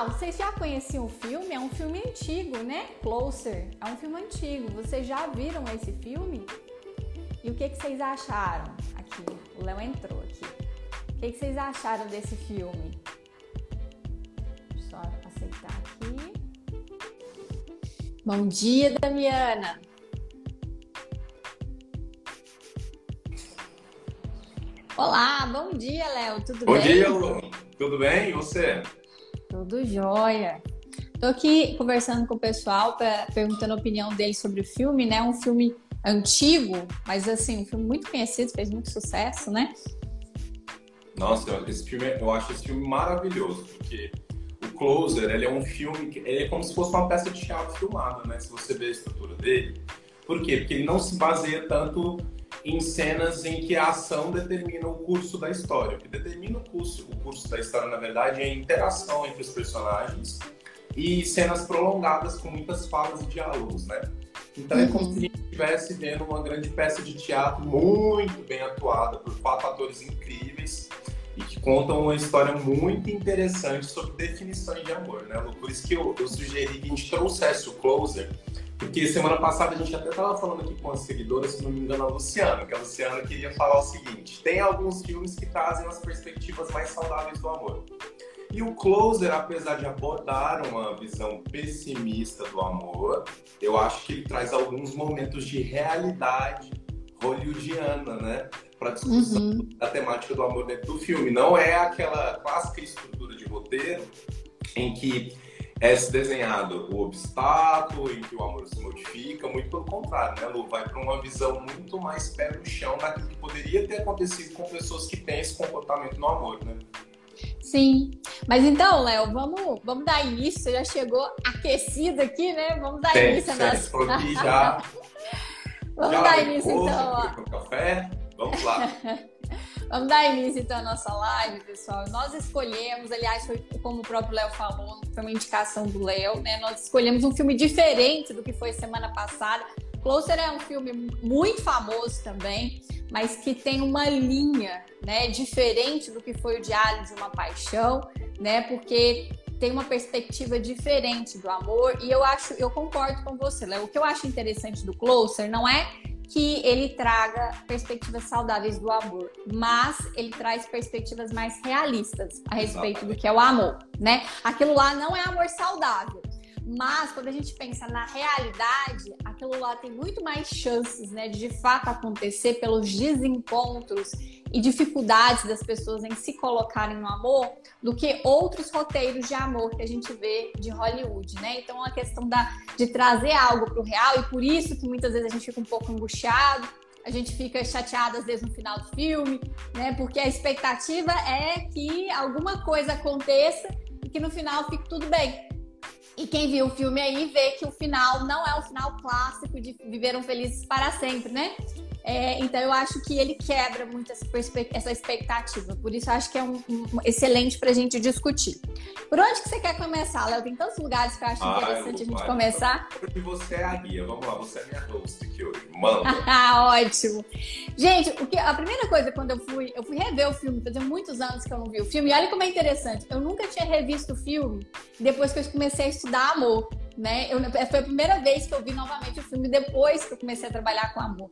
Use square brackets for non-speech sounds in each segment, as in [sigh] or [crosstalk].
Pessoal, vocês já conheciam o filme? É um filme antigo, né? Closer. É um filme antigo. Vocês já viram esse filme? E o que, que vocês acharam? Aqui, o Léo entrou aqui. O que, que vocês acharam desse filme? Só aceitar aqui. Bom dia, Damiana. Olá, bom dia, Léo. Tudo bom bem? Bom dia, Lu. Tudo bem? E você? Tudo jóia. Tô aqui conversando com o pessoal, pra, perguntando a opinião deles sobre o filme, né? Um filme antigo, mas assim, um filme muito conhecido, fez muito sucesso, né? Nossa, esse filme, eu acho esse filme maravilhoso, porque o Closer, ele é um filme, ele é como se fosse uma peça de teatro filmada, né? Se você vê a estrutura dele. Por quê? Porque ele não se baseia tanto em cenas em que a ação determina o curso da história. O que determina o curso, o curso da história, na verdade, é a interação entre os personagens e cenas prolongadas com muitas falas e diálogos, né? Então uhum. é como se a gente estivesse vendo uma grande peça de teatro muito bem atuada por quatro atores incríveis e que contam uma história muito interessante sobre definições de amor, né? Por isso que eu, eu sugeri que a gente trouxesse o Closer porque semana passada a gente até estava falando aqui com as seguidoras, se não me engano, a Luciana, que a Luciana queria falar o seguinte: tem alguns filmes que trazem as perspectivas mais saudáveis do amor. E o Closer, apesar de abordar uma visão pessimista do amor, eu acho que ele traz alguns momentos de realidade hollywoodiana, né? Para discussão uhum. da temática do amor dentro do filme. Não é aquela clássica estrutura de roteiro em que é se desenhado o obstáculo em que o amor se modifica, muito pelo contrário, né, Lu? Vai para uma visão muito mais pé no chão daquilo que poderia ter acontecido com pessoas que têm esse comportamento no amor, né? Sim, mas então, Léo, vamos, vamos dar início. Você já chegou aquecido aqui, né? Vamos dar Tem, início a nossa. [laughs] já. vamos já dar início então. Ó. Café. Vamos lá. [laughs] Vamos dar início então à nossa live, pessoal. Nós escolhemos, aliás, foi como o próprio Léo falou, foi uma indicação do Léo, né? Nós escolhemos um filme diferente do que foi semana passada. Closer é um filme muito famoso também, mas que tem uma linha, né, diferente do que foi o Diário de uma Paixão, né? Porque tem uma perspectiva diferente do amor e eu acho, eu concordo com você, Léo. O que eu acho interessante do Closer não é que ele traga perspectivas saudáveis do amor, mas ele traz perspectivas mais realistas a respeito do que é o amor, né? Aquilo lá não é amor saudável. Mas quando a gente pensa na realidade, aquilo lá tem muito mais chances, né, de de fato acontecer pelos desencontros e dificuldades das pessoas em se colocarem no amor do que outros roteiros de amor que a gente vê de Hollywood, né? Então a questão da, de trazer algo para o real e por isso que muitas vezes a gente fica um pouco angustiado, a gente fica chateado às vezes no final do filme, né? Porque a expectativa é que alguma coisa aconteça e que no final fique tudo bem. E quem viu o filme aí vê que o final não é o final clássico de Viveram Felizes para Sempre, né? É, então eu acho que ele quebra muito essa, essa expectativa. Por isso eu acho que é um, um excelente para a gente discutir. Por onde que você quer começar, Léo? Tem tantos lugares que eu acho ah, interessante a gente começar. Porque você é a guia. Vamos lá, você é a minha host aqui hoje. Manda. [laughs] ah, ótimo. Gente, o que, a primeira coisa quando eu fui, eu fui rever o filme, fazia muitos anos que eu não vi o filme. E olha como é interessante. Eu nunca tinha revisto o filme depois que eu comecei a estudar amor né? Eu, foi a primeira vez que eu vi novamente o filme depois que eu comecei a trabalhar com amor.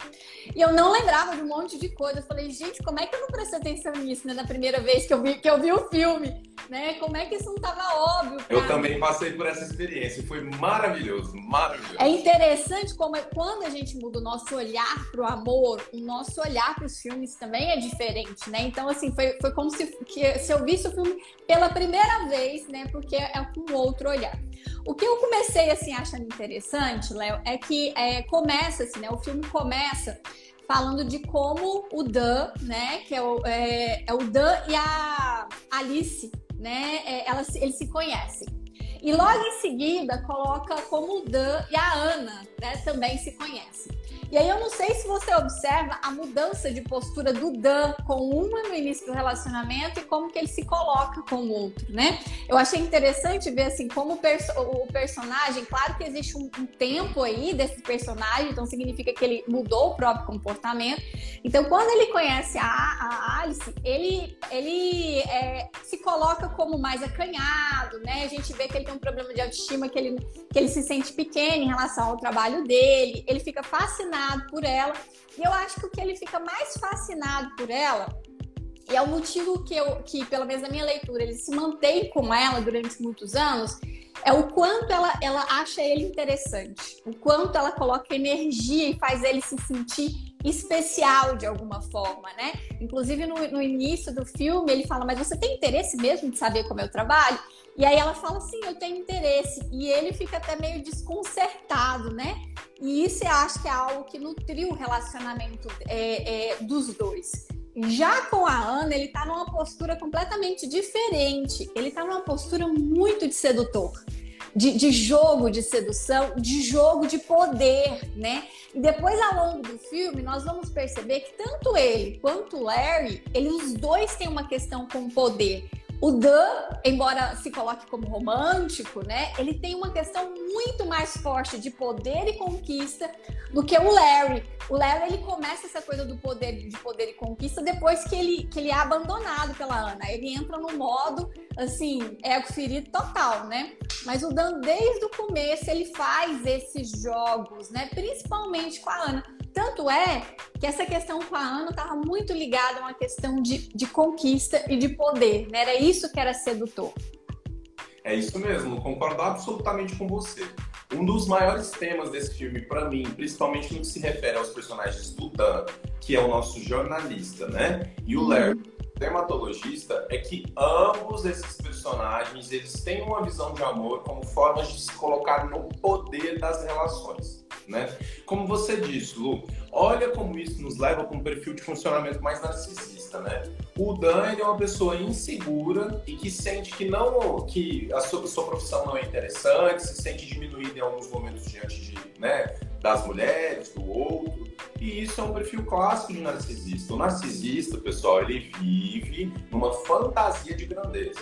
E eu não lembrava de um monte de coisa. Eu falei, gente, como é que eu não prestei atenção nisso, né? Na primeira vez que eu vi, que eu vi o filme, né? Como é que isso não estava óbvio? Eu também passei por essa experiência. Foi maravilhoso, maravilhoso. É interessante como é, quando a gente muda o nosso olhar para o amor, o nosso olhar para os filmes também é diferente, né? Então, assim, foi, foi como se, que, se eu visse o filme pela primeira vez, né? Porque é com outro olhar. O que eu comecei assim achando interessante, Léo, é que é, começa assim, né? O filme começa falando de como o Dan, né? Que é o, é, é o Dan e a Alice, né? É, eles se conhecem. E logo em seguida coloca como o Dan e a Ana, né? Também se conhecem. E aí eu não sei se você observa a mudança de postura do Dan com uma no início do relacionamento e como que ele se coloca com o outro, né? Eu achei interessante ver assim como o, perso o personagem, claro que existe um, um, tempo aí desse personagem, então significa que ele mudou o próprio comportamento. Então quando ele conhece a, a Alice, ele, ele é, se coloca como mais acanhado, né? A gente vê que ele tem um problema de autoestima, que ele, que ele se sente pequeno em relação ao trabalho dele, ele fica fascinado fascinado por ela. E eu acho que o que ele fica mais fascinado por ela, e é o motivo que, eu, que pelo menos na minha leitura, ele se mantém com ela durante muitos anos, é o quanto ela, ela acha ele interessante, o quanto ela coloca energia e faz ele se sentir especial de alguma forma, né? Inclusive no, no início do filme ele fala, mas você tem interesse mesmo de saber como eu trabalho? E aí ela fala, sim, eu tenho interesse. E ele fica até meio desconcertado, né? E isso eu acho que é algo que nutriu o relacionamento é, é, dos dois. Já com a Ana, ele tá numa postura completamente diferente. Ele tá numa postura muito de sedutor. De, de, jogo de sedução, de jogo de poder, né? E depois, ao longo do filme, nós vamos perceber que tanto ele quanto Larry, eles os dois têm uma questão com poder. O Dan, embora se coloque como romântico, né, ele tem uma questão muito mais forte de poder e conquista do que o Larry. O Larry ele começa essa coisa do poder de poder e conquista depois que ele, que ele é abandonado pela Ana. Ele entra no modo assim, ego ferido total, né? Mas o Dan desde o começo ele faz esses jogos, né, principalmente com a Ana. Tanto é que essa questão com a Ana estava muito ligada a uma questão de, de conquista e de poder, né? Era isso que era sedutor. É isso mesmo, concordo absolutamente com você. Um dos maiores temas desse filme, para mim, principalmente no que se refere aos personagens do Dan, que é o nosso jornalista, né? E o Larry, uhum. dermatologista, é que ambos esses personagens eles têm uma visão de amor como formas de se colocar no poder das relações né? Como você disse, Lu, olha como isso nos leva para um perfil de funcionamento mais narcisista, né? O Dan é uma pessoa insegura e que sente que não, que a sua, sua profissão não é interessante, se sente diminuída em alguns momentos diante de, né, das mulheres, do outro. E isso é um perfil clássico de narcisista. O narcisista, pessoal, ele vive numa fantasia de grandeza.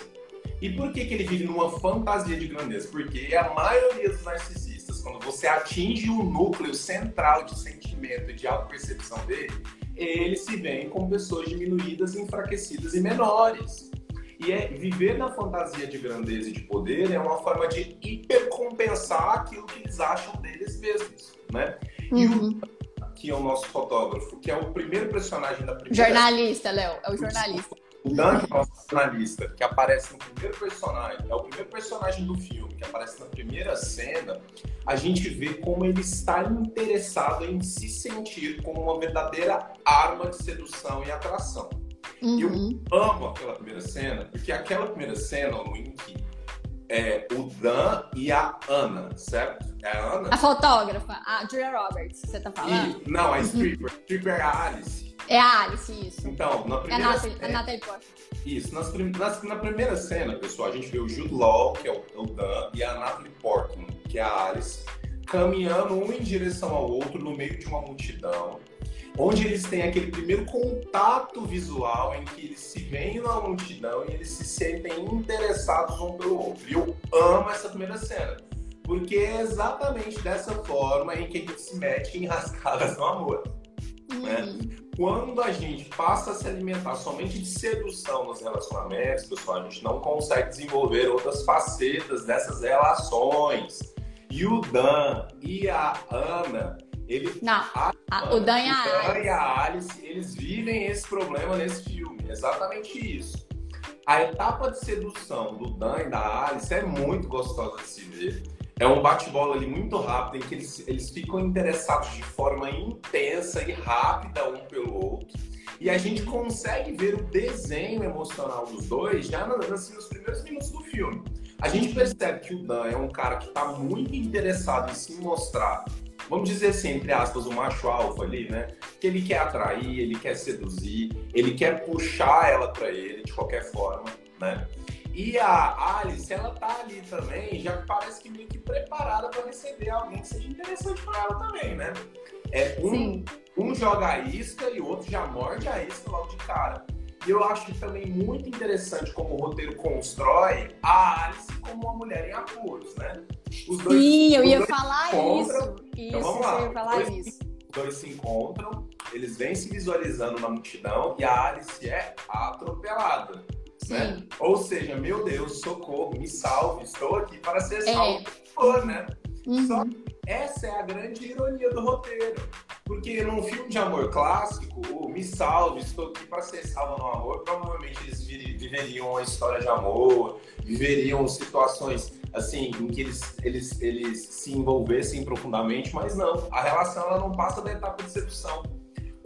E por que, que ele vive numa fantasia de grandeza? Porque a maioria dos narcisistas quando você atinge o núcleo central de sentimento e de autopercepção dele, eles se veem como pessoas diminuídas, enfraquecidas e menores. E é, viver na fantasia de grandeza e de poder é uma forma de hipercompensar aquilo que eles acham deles mesmos, né? Uhum. E o uhum. que é o nosso fotógrafo, que é o primeiro personagem da primeira... Jornalista, Léo, é o jornalista. O Dan, que é o nosso jornalista, que aparece no primeiro personagem, é o primeiro personagem do filme, que aparece na primeira cena, a gente vê como ele está interessado em se sentir como uma verdadeira arma de sedução e atração. Uhum. Eu amo aquela primeira cena, porque aquela primeira cena, em que é o Dan e a Ana, certo? É a Ana? A fotógrafa, a Julia Roberts, você tá falando? E, não, a stripper. Uhum. stripper é a Alice. É a Alice, isso. Então, na primeira... É a Natalie, é, Natalie Portman. Isso. Nas, nas, na primeira cena, pessoal, a gente vê o Jude Law, que é o, é o Dan, e a Natalie Portman, que é a Alice, caminhando um em direção ao outro no meio de uma multidão, onde eles têm aquele primeiro contato visual em que eles se veem na multidão e eles se sentem interessados um pelo outro. E eu amo essa primeira cena, porque é exatamente dessa forma em que a gente se mete em [laughs] rascadas no amor. Né? Quando a gente passa a se alimentar somente de sedução nos relacionamentos, pessoal, a gente não consegue desenvolver outras facetas dessas relações. E o Dan e a Ana, ele, não, a, a, o Dan, e, a, o Dan Alice. e a Alice, eles vivem esse problema nesse filme, exatamente isso. A etapa de sedução do Dan e da Alice é muito gostosa de se ver é um bate-bola ali muito rápido, em que eles, eles ficam interessados de forma intensa e rápida um pelo outro. E a gente consegue ver o desenho emocional dos dois já assim, nos primeiros minutos do filme. A gente percebe que o Dan é um cara que está muito interessado em se mostrar, vamos dizer assim, entre aspas, o macho alfa ali, né? Que ele quer atrair, ele quer seduzir, ele quer puxar ela para ele de qualquer forma, né? E a Alice, ela tá ali também, já parece que meio que preparada para receber alguém que seja interessante para ela também, né? É um, um joga a isca e o outro já morde a isca logo de cara. E eu acho também muito interessante como o roteiro constrói a Alice como uma mulher em apuros, né? Os dois, Sim, eu ia falar isso. Então, isso, eu ia falar dois, isso. Os dois se encontram, eles vêm se visualizando na multidão e a Alice é atropelada. Né? Ou seja, meu Deus, socorro, me salve, estou aqui para ser é. salvo, é. né? Uhum. Só que essa é a grande ironia do roteiro. Porque num filme de amor clássico, o Me Salve, estou aqui para ser salvo no amor, provavelmente eles viveriam uma história de amor, viveriam situações assim em que eles, eles, eles se envolvessem profundamente, mas não. A relação ela não passa da etapa de sedução.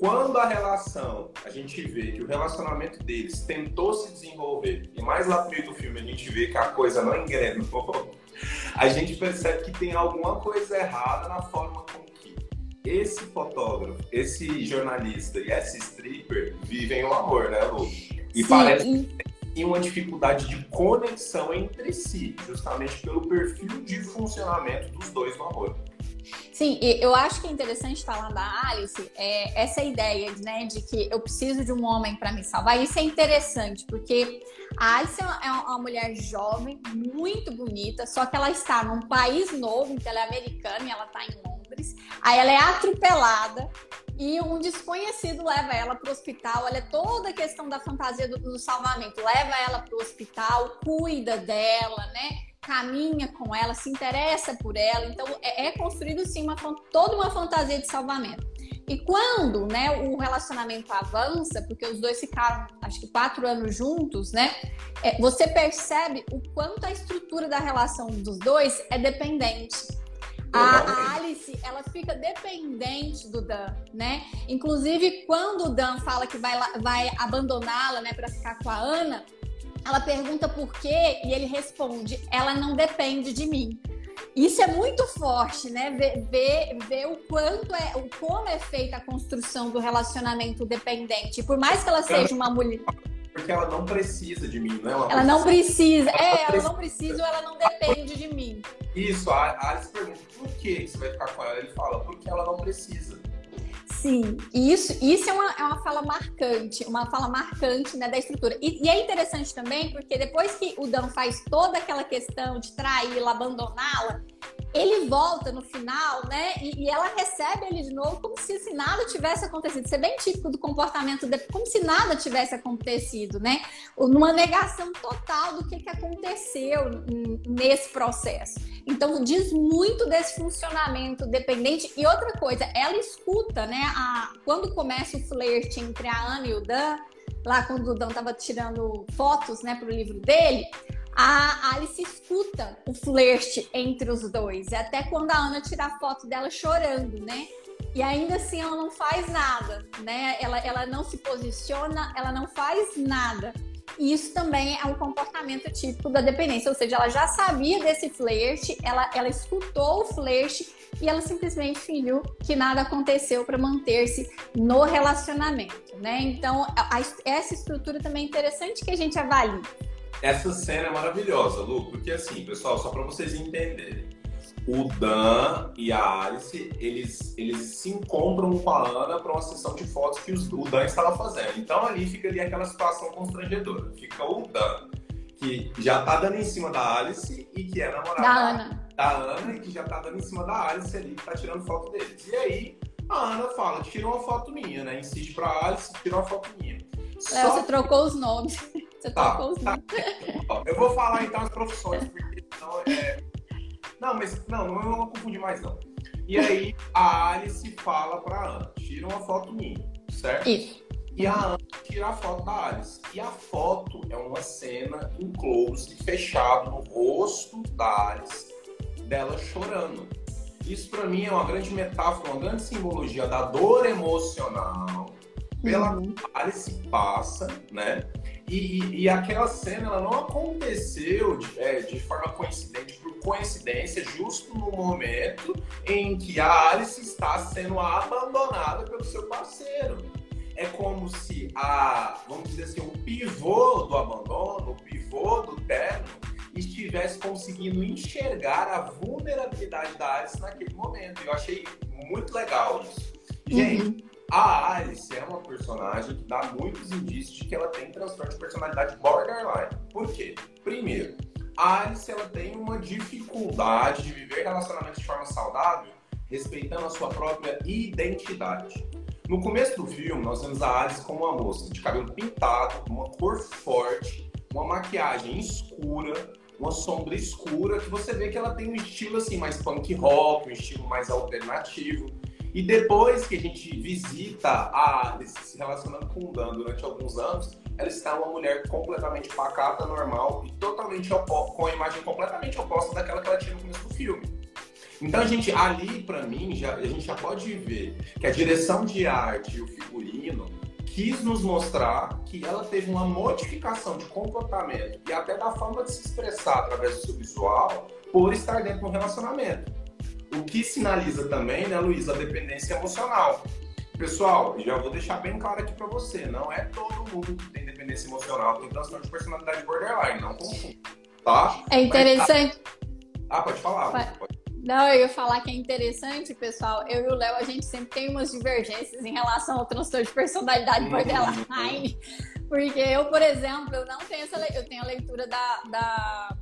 Quando a relação, a gente vê que o relacionamento deles tentou se desenvolver, e mais lá no meio do filme a gente vê que a coisa não engrenou, [laughs] a gente percebe que tem alguma coisa errada na forma com que esse fotógrafo, esse jornalista e esse stripper vivem o amor, né, Lu? E Sim. parece que tem uma dificuldade de conexão entre si, justamente pelo perfil de funcionamento dos dois no amor. Sim, eu acho que é interessante falar da Alice é essa ideia né, de que eu preciso de um homem para me salvar. Isso é interessante, porque a Alice é, é uma mulher jovem, muito bonita, só que ela está num país novo, então ela é americana e ela está em Londres. Aí ela é atropelada e um desconhecido leva ela para o hospital. Olha toda a questão da fantasia do, do salvamento. Leva ela para o hospital, cuida dela, né? Caminha com ela, se interessa por ela. Então, é, é construído sim uma, toda uma fantasia de salvamento. E quando né, o relacionamento avança, porque os dois ficaram, acho que quatro anos juntos, né? É, você percebe o quanto a estrutura da relação dos dois é dependente. A, a, Alice, ela fica dependente do Dan, né? Inclusive, quando o Dan fala que vai, vai abandoná-la, né, para ficar com a Ana, ela pergunta por quê e ele responde: ela não depende de mim. Isso é muito forte, né? Ver, ver, ver o quanto é, o como é feita a construção do relacionamento dependente. Por mais que ela seja uma mulher. Porque ela não precisa de mim, né? Ela, ela não precisa. Ela é, ela não precisa ou ela não depende de mim. Isso, a Alice pergunta por que você vai ficar com ela? Ele fala, porque ela não precisa. Sim, isso, isso é, uma, é uma fala marcante, uma fala marcante né, da estrutura. E, e, é interessante também porque depois que o Dan faz toda aquela questão de traí-la, abandoná-la, ele volta no final, né? E, e, ela recebe ele de novo como se assim, nada tivesse acontecido. Isso é bem típico do comportamento como se nada tivesse acontecido, né? Numa negação total do que, que aconteceu nesse processo. Então, diz muito desse funcionamento dependente. E outra coisa, ela escuta, né? A, quando começa o flerte entre a Ana e o Dan, lá quando o Dan estava tirando fotos, né, para o livro dele, a Alice escuta o flerte entre os dois. Até quando a Ana tira a foto dela chorando, né? E ainda assim ela não faz nada, né? Ela, ela não se posiciona, ela não faz nada. E isso também é um comportamento típico da dependência, ou seja, ela já sabia desse flerte, ela, ela escutou o flerte e ela simplesmente fingiu que nada aconteceu para manter-se no relacionamento, né? Então, a, essa estrutura também é interessante que a gente avalie. Essa cena é maravilhosa, Lu, porque assim, pessoal, só para vocês entenderem. O Dan e a Alice, eles, eles se encontram com a Ana para uma sessão de fotos que os, o Dan estava fazendo. Então ali fica ali aquela situação constrangedora. Fica o Dan, que já tá dando em cima da Alice e que é namorada da Ana. Da Ana e que já tá dando em cima da Alice ali, que tá tirando foto deles. E aí a Ana fala, tira uma foto minha, né? Insiste pra Alice, tira uma foto minha. Léo, Só... você trocou os nomes. [laughs] Você tá, tá. nomes. Eu vou falar então as profissões, porque senão é. Não, mas não, não, não vou confundir mais não. E aí a Alice fala pra Ana, tira uma foto minha, certo? Isso. E a Ana tira a foto da Alice. E a foto é uma cena em close, fechado no rosto da Alice, dela chorando. Isso para mim é uma grande metáfora, uma grande simbologia da dor emocional pela uhum. Alice passa, né? E, e, aquela cena ela não aconteceu de, é, de, forma coincidente, por coincidência, justo no momento em que a Alice está sendo abandonada pelo seu parceiro. É como se a, vamos dizer assim, o pivô do abandono, o pivô do terno, estivesse conseguindo enxergar a vulnerabilidade da Alice naquele momento. Eu achei muito legal isso. Gente, uhum. A Alice é uma personagem que dá muitos indícios de que ela tem transtorno de personalidade borderline. Por quê? Primeiro, a Alice ela tem uma dificuldade de viver relacionamentos de forma saudável, respeitando a sua própria identidade. No começo do filme, nós vemos a Alice como uma moça de cabelo pintado, uma cor forte, uma maquiagem escura, uma sombra escura, que você vê que ela tem um estilo assim mais punk rock, um estilo mais alternativo. E depois que a gente visita a Alice se relacionando com o Dan durante alguns anos, ela está uma mulher completamente pacata, normal e totalmente com a imagem completamente oposta daquela que ela tinha no começo do filme. Então, a gente, ali, para mim, já, a gente já pode ver que a direção de arte e o figurino quis nos mostrar que ela teve uma modificação de comportamento e até da forma de se expressar através do seu visual por estar dentro de um relacionamento. O que sinaliza também, né, Luiz, a dependência emocional. Pessoal, já vou deixar bem claro aqui para você, não é todo mundo que tem dependência emocional tem transtorno de personalidade borderline, não confunda, tá? É interessante. Mas, ah, pode falar. Pode. Não, eu ia falar que é interessante, pessoal. Eu e o Léo, a gente sempre tem umas divergências em relação ao transtorno de personalidade uhum. borderline. [laughs] Porque eu, por exemplo, eu não tenho essa eu tenho a leitura da, da,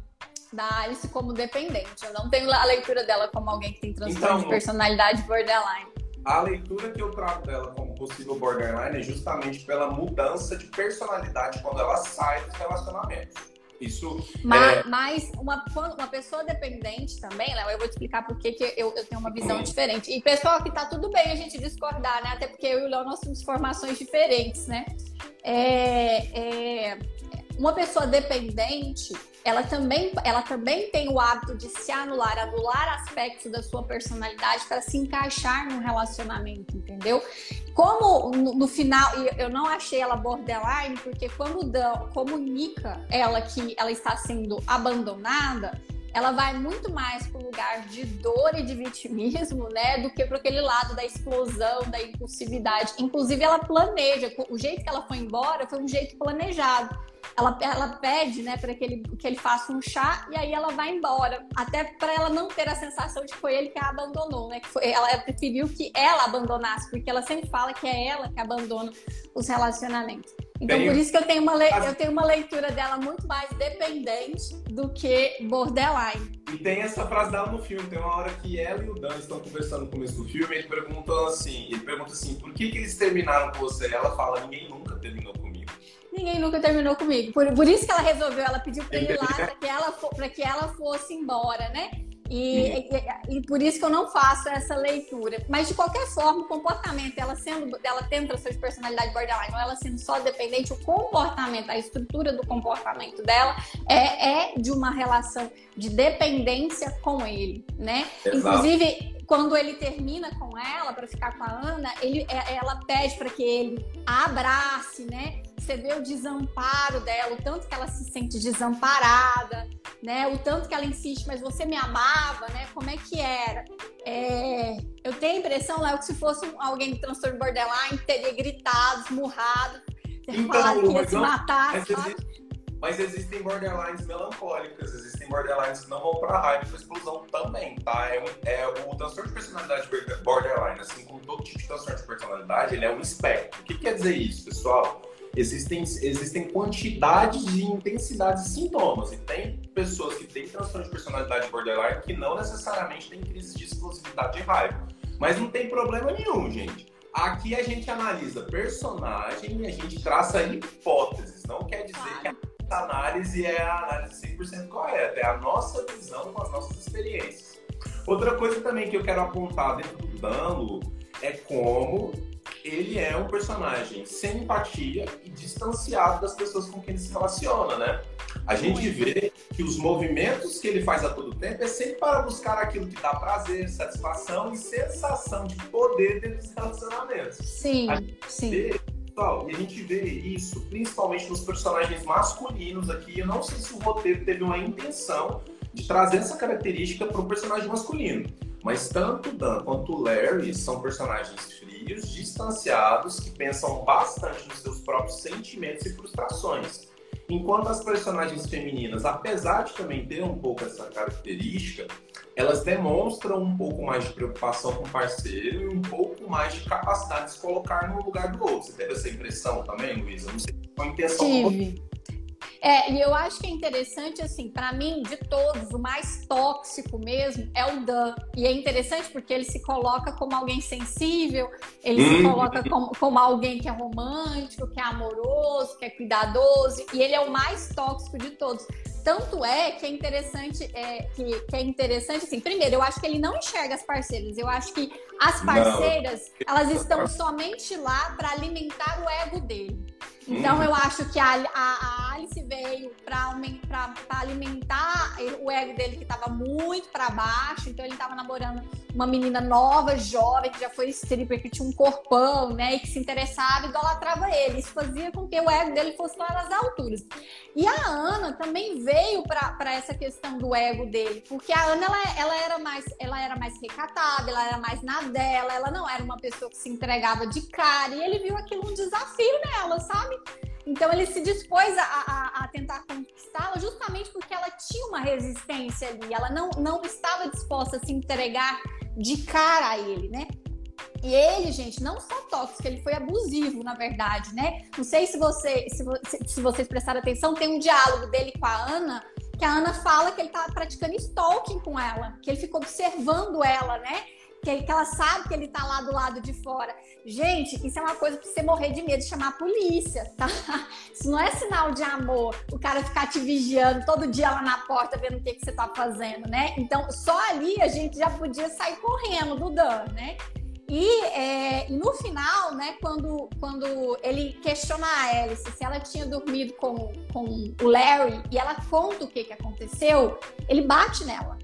da Alice como dependente. Eu não tenho a leitura dela como alguém que tem transtorno então, de personalidade borderline. A leitura que eu trago dela como possível borderline é justamente pela mudança de personalidade quando ela sai dos relacionamentos. Isso. Mas, é... mas uma, uma pessoa dependente também, Léo, eu vou te explicar por que eu, eu tenho uma visão diferente. E pessoal, que tá tudo bem a gente discordar, né? Até porque eu e o Léo nós temos formações diferentes, né? É, é, uma pessoa dependente, ela também, ela também tem o hábito de se anular, anular aspectos da sua personalidade para se encaixar num relacionamento, entendeu? Como no, no, final, eu não achei ela borderline, porque quando Dan comunica ela que ela está sendo abandonada, ela vai muito mais para o lugar de dor e de vitimismo, né, do que para aquele lado da explosão, da impulsividade. Inclusive, ela planeja, o jeito que ela foi embora foi um jeito planejado ela, ela pede, né, para que ele, que ele faça um chá e aí ela vai embora. Até para ela não ter a sensação de que foi ele que a abandonou, né? Que foi, ela preferiu que ela abandonasse, porque ela sempre fala que é ela que abandona os relacionamentos. Então, Bem, por isso que eu tenho, uma le... eu tenho uma leitura dela muito mais dependente do que borderline. E tem essa frase dela no filme, tem uma hora que ela e o Dan estão conversando no começo do filme, ele pergunta assim, ele pergunta assim, por que, que eles terminaram com você? Ela fala, ninguém nunca terminou Ninguém nunca terminou comigo. Por, por isso que ela resolveu, ela pediu pra ele lá [laughs] para que, ela, pra que ela fosse embora, né? E, e, e, por isso que eu não faço essa leitura. Mas de qualquer forma, o comportamento, ela sendo, ela tendo transtorno de personalidade borderline, ou ela sendo só dependente, o comportamento, a estrutura do comportamento dela é, é de uma relação de dependência com ele, né? Exato. Inclusive, quando ele termina com ela para ficar com a Ana, ele, é, ela pede para que ele abrace, né? Você vê o desamparo dela, o tanto que ela se sente desamparada, né? O tanto que ela insiste, mas você me amava, né? Como é que era? É... Eu tenho a impressão, Léo, que se fosse alguém de transtorno borderline, teria gritado, esmurrado, então, falado que ia se matar, mas, mas existem borderlines melancólicas, existem borderlines não vão para raiva e explosão também, tá? É, é, o transtorno de personalidade borderline, assim como todo tipo de transtorno de personalidade, ele é um espectro. O que quer dizer isso, pessoal? Existem, existem quantidades de intensidades de sintomas. E tem pessoas que têm transtorno de personalidade borderline que não necessariamente têm crise de explosividade de raiva. Mas não tem problema nenhum, gente. Aqui a gente analisa personagem e a gente traça hipóteses. Não quer dizer que a análise é a análise 100% correta. É a nossa visão com as nossas experiências. Outra coisa também que eu quero apontar dentro do dano é como ele é um personagem sem empatia e distanciado das pessoas com quem ele se relaciona, né? A gente vê que os movimentos que ele faz a todo tempo é sempre para buscar aquilo que dá prazer, satisfação e sensação de poder dentro dos relacionamentos. Sim, sim. Vê, pessoal, e a gente vê isso principalmente nos personagens masculinos aqui. Eu não sei se o roteiro teve uma intenção de trazer essa característica para o personagem masculino. Mas tanto Dan quanto Larry são personagens frios, distanciados, que pensam bastante nos seus próprios sentimentos e frustrações. Enquanto as personagens femininas, apesar de também ter um pouco essa característica, elas demonstram um pouco mais de preocupação com o parceiro e um pouco mais de capacidade de se colocar no lugar do outro. Você teve essa impressão também, Luísa? Não sei se foi intenção. Tive. É, e eu acho que é interessante, assim, para mim, de todos, o mais tóxico mesmo é o Dan. E é interessante porque ele se coloca como alguém sensível, ele se uhum. coloca como, como alguém que é romântico, que é amoroso, que é cuidadoso, e ele é o mais tóxico de todos. Tanto é que é interessante, é, que, que, é interessante, assim, primeiro, eu acho que ele não enxerga as parceiras. Eu acho que as parceiras, não. elas estão somente lá para alimentar o ego dele. Então, eu acho que a, a, a Alice veio para alimentar o ego dele, que estava muito para baixo. Então, ele estava namorando uma menina nova, jovem, que já foi stripper, que tinha um corpão, né? E que se interessava idolatrava ele. Isso fazia com que o ego dele fosse lá nas alturas. E a Ana também veio para essa questão do ego dele, porque a Ana, ela, ela, era mais, ela era mais recatada, ela era mais na dela, ela não era uma pessoa que se entregava de cara. E ele viu aquilo um desafio nela, sabe? Então ele se dispôs a, a, a tentar conquistá-la justamente porque ela tinha uma resistência ali, ela não, não estava disposta a se entregar de cara a ele, né? E ele, gente, não só tóxico, ele foi abusivo, na verdade, né? Não sei se, você, se, se vocês prestaram atenção, tem um diálogo dele com a Ana, que a Ana fala que ele tá praticando stalking com ela, que ele ficou observando ela, né? Que, ela sabe que ele tá lá do lado de fora. Gente, isso é uma coisa pra você morrer de medo de chamar a polícia, tá? [laughs] Isso não é sinal de amor, o cara ficar te vigiando todo dia lá na porta, vendo o que, que você tá fazendo, né? Então, só ali a gente já podia sair correndo do Dan, né? E é, no final, né, quando, quando ele questiona a Alice se ela tinha dormido com, com o Larry e ela conta o que, que aconteceu, ele bate nela.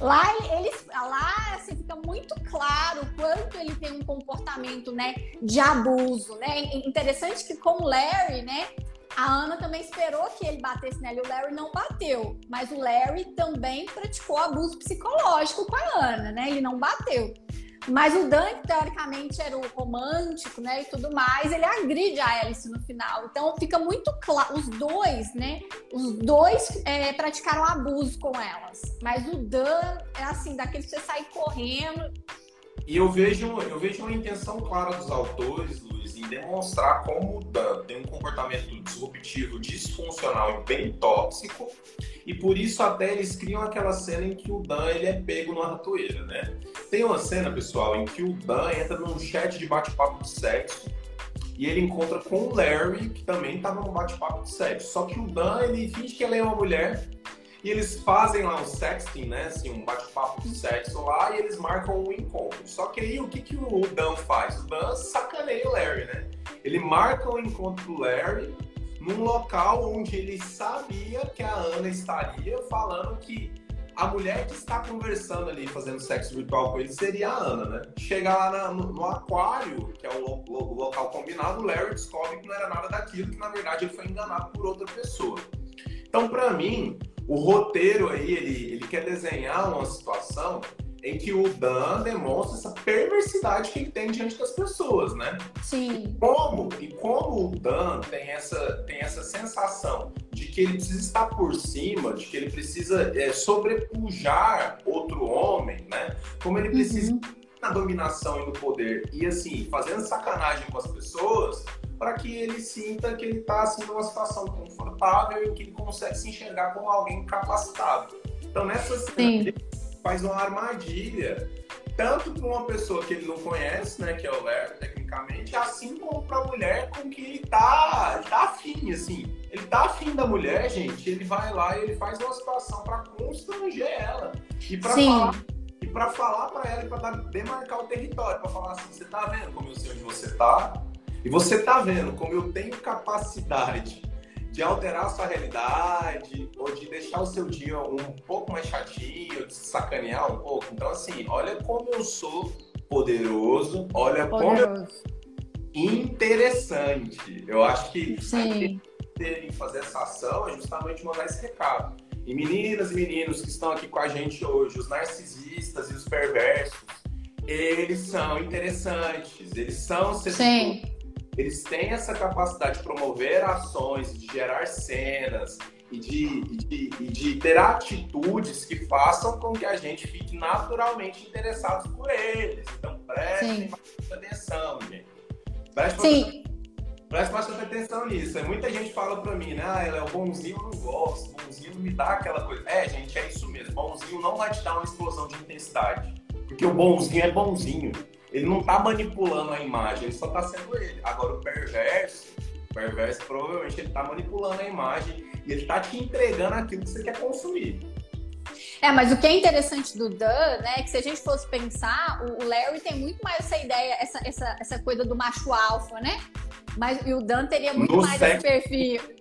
Lá ele, lá assim, fica muito claro quanto ele tem um comportamento, né, de abuso, né? Interessante que com o Larry, né, a Ana também esperou que ele batesse nela e o Larry não bateu, mas o Larry também praticou abuso psicológico com a Ana, né? Ele não bateu. Mas o Dan, que teoricamente era o romântico, né, e tudo mais, ele agride a Alice no final. Então fica muito claro, os dois, né, os dois é, praticaram abuso com elas. Mas o Dan é assim, daqueles que você sai correndo. E eu vejo, eu vejo uma intenção clara dos autores, Luiz, em demonstrar como o Dan tem um comportamento disruptivo, disfuncional e bem tóxico e por isso até eles criam aquela cena em que o Dan ele é pego numa ratoeira, né? Tem uma cena, pessoal, em que o Dan entra num chat de bate-papo de sexo e ele encontra com o Larry, que também estava num bate-papo de sexo. Só que o Dan, ele finge que ele é uma mulher e eles fazem lá um sexting, né? Assim, um bate-papo de sexo lá e eles marcam um encontro. Só que aí o que, que o Dan faz? O Dan sacaneia o Larry, né? Ele marca o encontro do Larry num local onde ele sabia que a Ana estaria falando que a mulher que está conversando ali, fazendo sexo virtual com ele, seria a Ana, né? Chega lá na, no, no, aquário, que é o, o, local combinado, o Larry descobre que não era nada daquilo, que na verdade ele foi enganado por outra pessoa. Então, para mim, o roteiro aí, ele, ele quer desenhar uma situação em que o Dan demonstra essa perversidade que ele tem diante das pessoas, né? Sim. Como e como o Dan tem essa tem essa sensação de que ele precisa estar por cima, de que ele precisa é, sobrepujar outro homem, né? Como ele precisa uhum. na dominação e no poder e assim fazendo sacanagem com as pessoas para que ele sinta que ele está assim numa situação confortável e que ele consegue se enxergar como alguém capacitado. Então nessa cena, faz uma armadilha, tanto para uma pessoa que ele não conhece, né, que é o Larry, tecnicamente, assim como para a mulher com que ele tá, tá afim, assim. Ele tá afim da mulher, gente, ele vai lá e ele faz uma situação para constranger ela. E para falar e para falar para ela e para demarcar o território, para falar assim, você tá vendo como eu sei onde você tá? E você tá vendo como eu tenho capacidade de alterar a sua realidade ou de deixar o seu dia um pouco mais chatinho, de sacanear um pouco. Então, assim, olha como eu sou poderoso, olha poderoso. como eu interessante. Eu acho que Sim. em fazer essa ação é justamente mandar esse recado. E meninas e meninos que estão aqui com a gente hoje, os narcisistas e os perversos, eles são interessantes, eles são Sim eles têm essa capacidade de promover ações, de gerar cenas e de, de, de ter atitudes que façam com que a gente fique naturalmente interessados por eles. Então, prestem bastante atenção, gente. Preste Sim. Preste bastante atenção nisso. Muita gente fala pra mim, né? Ah, ela é o bonzinho, eu não gosto. Bonzinho não me dá aquela coisa. É, gente, é isso mesmo. Bonzinho não vai te dar uma explosão de intensidade. Porque o bonzinho é bonzinho. Ele não tá manipulando a imagem, ele só tá sendo ele. Agora, o perverso, o perverso provavelmente ele tá manipulando a imagem e ele tá te entregando aquilo que você quer consumir. É, mas o que é interessante do Dan, né, é que se a gente fosse pensar, o Larry tem muito mais essa ideia, essa, essa, essa coisa do macho alfa, né? Mas e o Dan teria muito no mais sexo. esse perfil.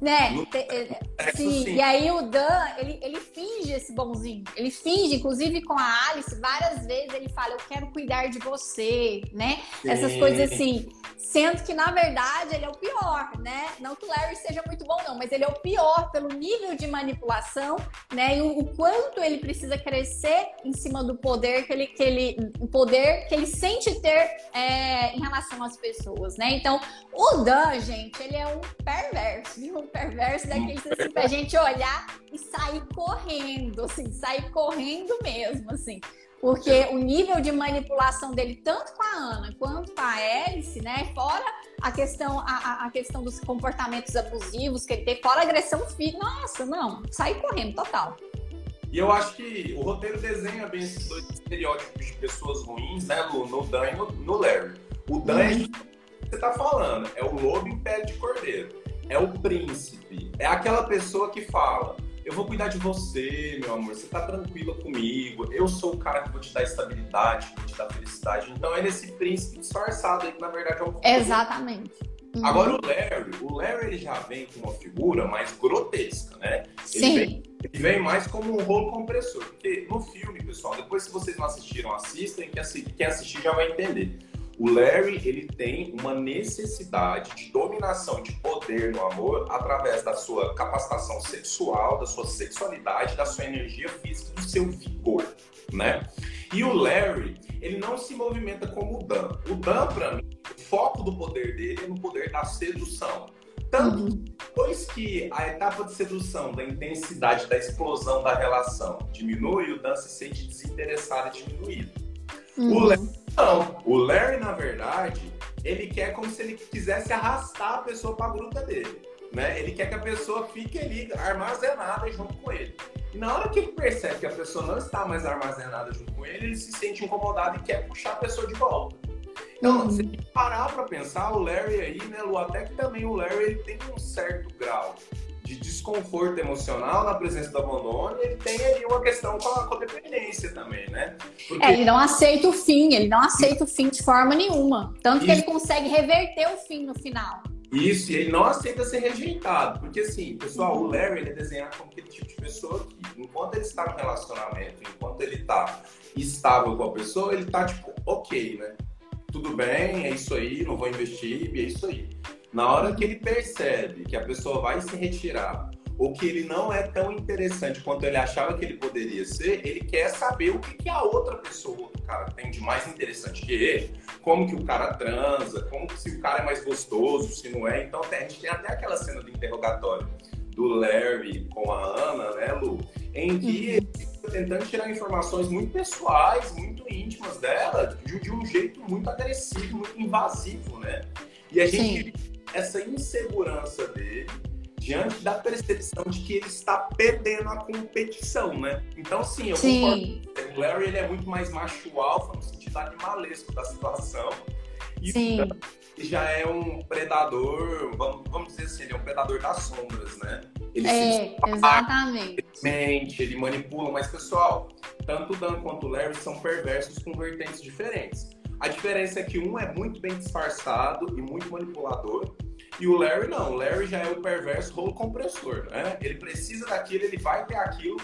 Né? É, sim. sim. E aí o Dan, ele, ele finge esse bonzinho. Ele finge, inclusive com a Alice, várias vezes ele fala, eu quero cuidar de você, né? Sim. Essas coisas assim. Sendo que, na verdade, ele é o pior, né? Não que o Larry seja muito bom, não, mas ele é o pior pelo nível de manipulação, né? E o, o quanto ele precisa crescer em cima do poder que ele, que ele, o poder que ele sente ter é, em relação às pessoas, né? Então, o Dan, gente, ele é um perverso, viu? Perverso daquele assim, pra gente olhar e sair correndo, assim, sair correndo mesmo, assim. Porque o nível de manipulação dele, tanto com a Ana quanto com a Alice, né? Fora a questão, a, a questão dos comportamentos abusivos que ele tem, fora a agressão física. Nossa, não, sair correndo total. E eu acho que o roteiro desenha bem esses dois estereótipos de pessoas ruins, né, Lu? No Dan e no, no Larry. O Dan é uhum. é o que você tá falando, é o lobo em pé de cordeiro. É o príncipe. É aquela pessoa que fala eu vou cuidar de você, meu amor, você tá tranquila comigo, eu sou o cara que vou te dar estabilidade, vou te dar felicidade. Então ele é esse príncipe disfarçado aí, que na verdade é um. Exatamente. Uhum. Agora o Larry, o Larry ele já vem com uma figura mais grotesca, né? Ele Sim. Vem, ele vem mais como um rolo compressor. Porque no filme, pessoal, depois se vocês não assistiram, assistam, quem assistir já vai entender. O Larry, ele tem uma necessidade de dominação, de poder no amor através da sua capacitação sexual, da sua sexualidade, da sua energia física, do seu vigor, né? E o Larry, ele não se movimenta como o Dan. O Dan, para mim, o foco do poder dele é no poder da sedução. Tanto uhum. depois que a etapa de sedução, da intensidade, da explosão da relação diminui, o Dan se sente desinteressado e diminuído. Uhum. O Larry não. O Larry, na verdade, ele quer como se ele quisesse arrastar a pessoa para a gruta dele. Né? Ele quer que a pessoa fique ali armazenada junto com ele. E na hora que ele percebe que a pessoa não está mais armazenada junto com ele, ele se sente incomodado e quer puxar a pessoa de volta. Então, uhum. se parar para pensar, o Larry aí, né, Lu, até que também o Larry ele tem um certo grau de desconforto emocional na presença do abandono, ele tem aí uma questão com a codependência também, né? Porque... É, ele não aceita o fim, ele não aceita o fim de forma nenhuma. Tanto que ele consegue reverter o fim no final. Isso, e ele não aceita ser rejeitado. Porque, assim, pessoal, o Larry ele é desenhado como aquele tipo de pessoa que, enquanto ele está no relacionamento, enquanto ele está estável com a pessoa, ele está tipo, ok, né? Tudo bem, é isso aí, não vou investir, é isso aí. Na hora que ele percebe que a pessoa vai se retirar ou que ele não é tão interessante quanto ele achava que ele poderia ser, ele quer saber o que, que a outra pessoa, o cara, tem de mais interessante que ele, como que o cara transa, como que se o cara é mais gostoso, se não é. Então a gente tem até aquela cena do interrogatório do Larry com a Ana, né, Lu? Em que uhum. ele fica tentando tirar informações muito pessoais, muito íntimas dela, de, de um jeito muito agressivo, muito invasivo, né? E a gente Sim essa insegurança dele diante da percepção de que ele está perdendo a competição, né? Então, sim, eu sim. concordo. O Larry ele é muito mais macho alfa no sentido animalesco da situação. E sim. já é um predador, vamos, vamos dizer assim, ele é um predador das sombras, né? Ele é, se exatamente. Mente, ele manipula, mas pessoal, tanto o Dan quanto o Larry são perversos com vertentes diferentes. A diferença é que um é muito bem disfarçado e muito manipulador, e o Larry não. O Larry já é o perverso rolo compressor, né? Ele precisa daquilo, ele vai ter aquilo,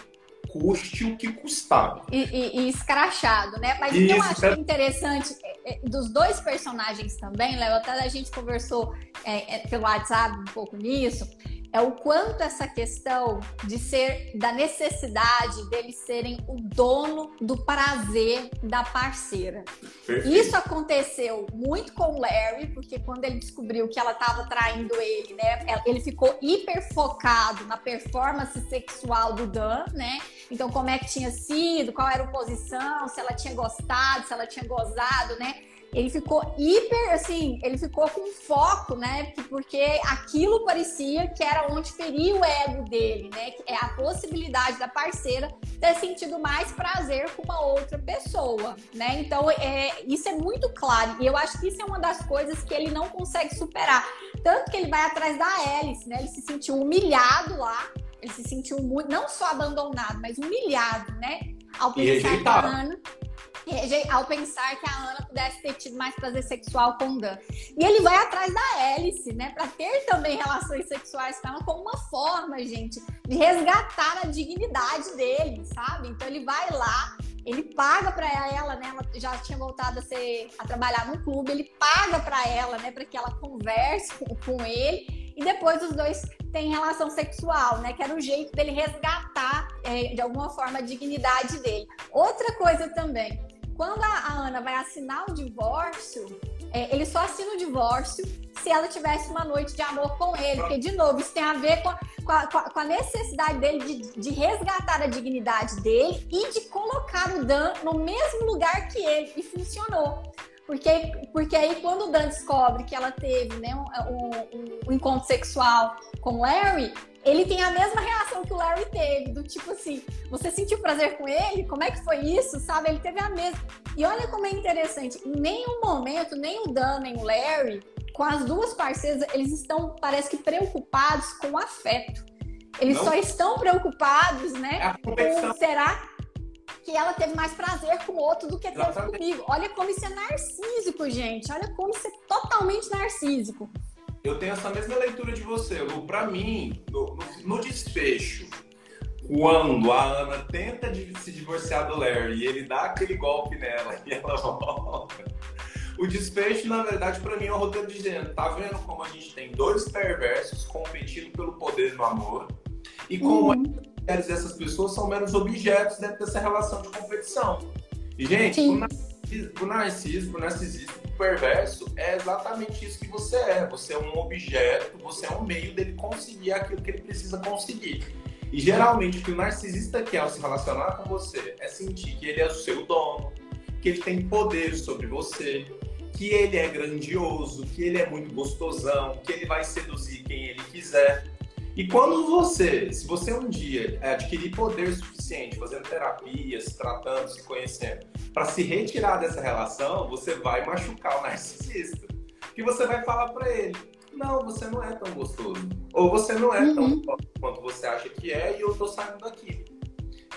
custe o que custar. E, e, e escrachado, né? Mas Isso, o que eu acho é... interessante é, é, dos dois personagens também, Léo, até a gente conversou é, é, pelo WhatsApp um pouco nisso, é o quanto essa questão de ser da necessidade deles serem o dono do prazer da parceira. Perfeito. Isso aconteceu muito com o Larry, porque quando ele descobriu que ela estava traindo ele, né, ele ficou hiper focado na performance sexual do Dan, né? Então como é que tinha sido, qual era a posição, se ela tinha gostado, se ela tinha gozado, né? Ele ficou hiper, assim, ele ficou com foco, né? Porque aquilo parecia que era onde feria o ego dele, né? É a possibilidade da parceira ter sentido mais prazer com uma outra pessoa, né? Então, é, isso é muito claro. E eu acho que isso é uma das coisas que ele não consegue superar. Tanto que ele vai atrás da Alice, né? Ele se sentiu humilhado lá. Ele se sentiu muito, não só abandonado, mas humilhado, né? Ao pensar que a Ana [laughs] ao pensar que a Ana pudesse ter tido mais prazer sexual com o Dan. E ele vai atrás da Alice, né, para ter também relações sexuais com ela como uma forma, gente, de resgatar a dignidade dele, sabe? Então ele vai lá, ele paga para ela, né? Ela já tinha voltado a ser a trabalhar no clube, ele paga para ela, né, para que ela converse com, com ele e depois os dois têm relação sexual, né? Que era o jeito dele resgatar é, de alguma forma a dignidade dele. Outra coisa também, quando a, Ana vai assinar o divórcio, é, ele só assina o divórcio se ela tivesse uma noite de amor com ele. Porque, de novo, isso tem a ver com a, com a, com a necessidade dele de, de, resgatar a dignidade dele e de colocar o Dan no mesmo lugar que ele. E funcionou. Porque, porque aí, quando o Dan descobre que ela teve né, um, um, um encontro sexual com Larry, ele tem a mesma reação que o Larry teve, do tipo assim, você sentiu prazer com ele? Como é que foi isso? Sabe? Ele teve a mesma. E olha como é interessante, em nenhum momento, nem o Dan, nem o Larry, com as duas parceiras, eles estão, parece que, preocupados com o afeto. Eles Não. só estão preocupados, né? É com será que ela teve mais prazer com o outro do que teve Exatamente. comigo. Olha como isso é narcísico, gente. Olha como isso é totalmente narcísico eu tenho essa mesma leitura de você. Para mim, no, no, desfecho, quando a Ana tenta de, se divorciar do Larry e ele dá aquele golpe nela [laughs] e ela volta. O desfecho, na verdade, para mim é um roteiro dizendo: tá vendo como a gente tem dois perversos competindo pelo poder no amor e como uhum. as essas pessoas são meros objetos dentro dessa relação de competição. E, gente, o o narcisismo, o narcisismo perverso é exatamente isso que você é. Você é um objeto, você é um meio dele conseguir aquilo que ele precisa conseguir. E geralmente o que o narcisista quer ao se relacionar com você é sentir que ele é o seu dono, que ele tem poder sobre você, que ele é grandioso, que ele é muito gostosão, que ele vai seduzir quem ele quiser. E quando você, se você um dia adquirir poder suficiente, fazendo terapia, se tratando, se conhecendo, para se retirar dessa relação, você vai machucar o [laughs] narcisista. Que você vai falar para ele: não, você não é tão gostoso. Ou você não é uhum. tão quanto você acha que é e eu tô saindo daqui.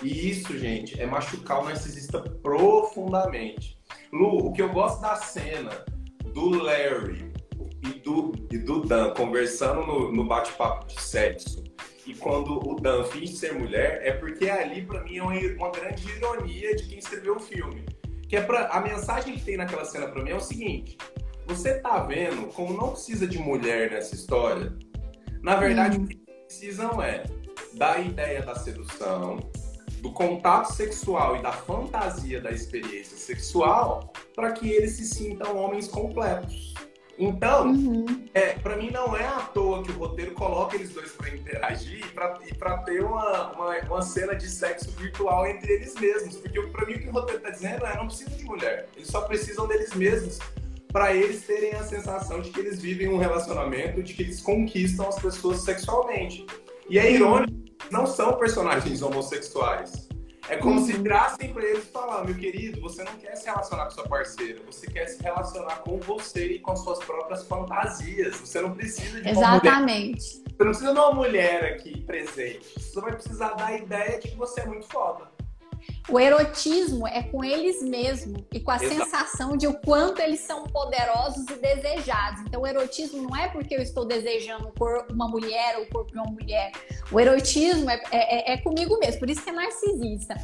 E isso, gente, é machucar o narcisista profundamente. Lu, o que eu gosto da cena do Larry e do, e do Dan conversando no, no bate-papo de sexo e quando o Dan finge ser mulher, é porque ali, para mim, é uma, uma, grande ironia de quem escreveu o filme. Que é pra, a mensagem que tem naquela cena para mim é o seguinte: você tá vendo como não precisa de mulher nessa história? Na verdade, hum. o que precisam é da ideia da sedução, do contato sexual e da fantasia da experiência sexual para que eles se sintam homens completos. Então, uhum. é, para mim não é à toa que o roteiro coloca eles dois para interagir e para ter uma, uma, uma, cena de sexo virtual entre eles mesmos. Porque para mim o que o roteiro está dizendo é não precisa de mulher, eles só precisam deles mesmos para eles terem a sensação de que eles vivem um relacionamento, de que eles conquistam as pessoas sexualmente. E é irônico, não são personagens homossexuais. É como se virassem para eles falar, meu querido, você não quer se relacionar com sua parceira, você quer se relacionar com você e com as suas próprias fantasias. Você não precisa de uma Exatamente. Mulher. Você não precisa de uma mulher aqui presente. Você só vai precisar da ideia de que você é muito foda. O erotismo é com eles mesmos e com a Exato. sensação de o quanto eles são poderosos e desejados. Então, o erotismo não é porque eu estou desejando uma mulher ou o corpo de uma mulher. O erotismo é, é, é, comigo mesmo, por isso que é narcisista.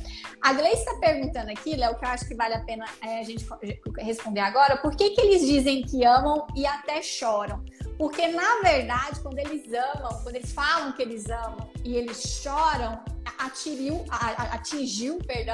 A Gleice está perguntando aqui, Léo, que eu acho que vale a pena é, a gente responder agora, por que, que eles dizem que amam e até choram? Porque, na verdade, quando eles amam, quando eles falam que eles amam e eles choram, atingiu, atingiu perdão,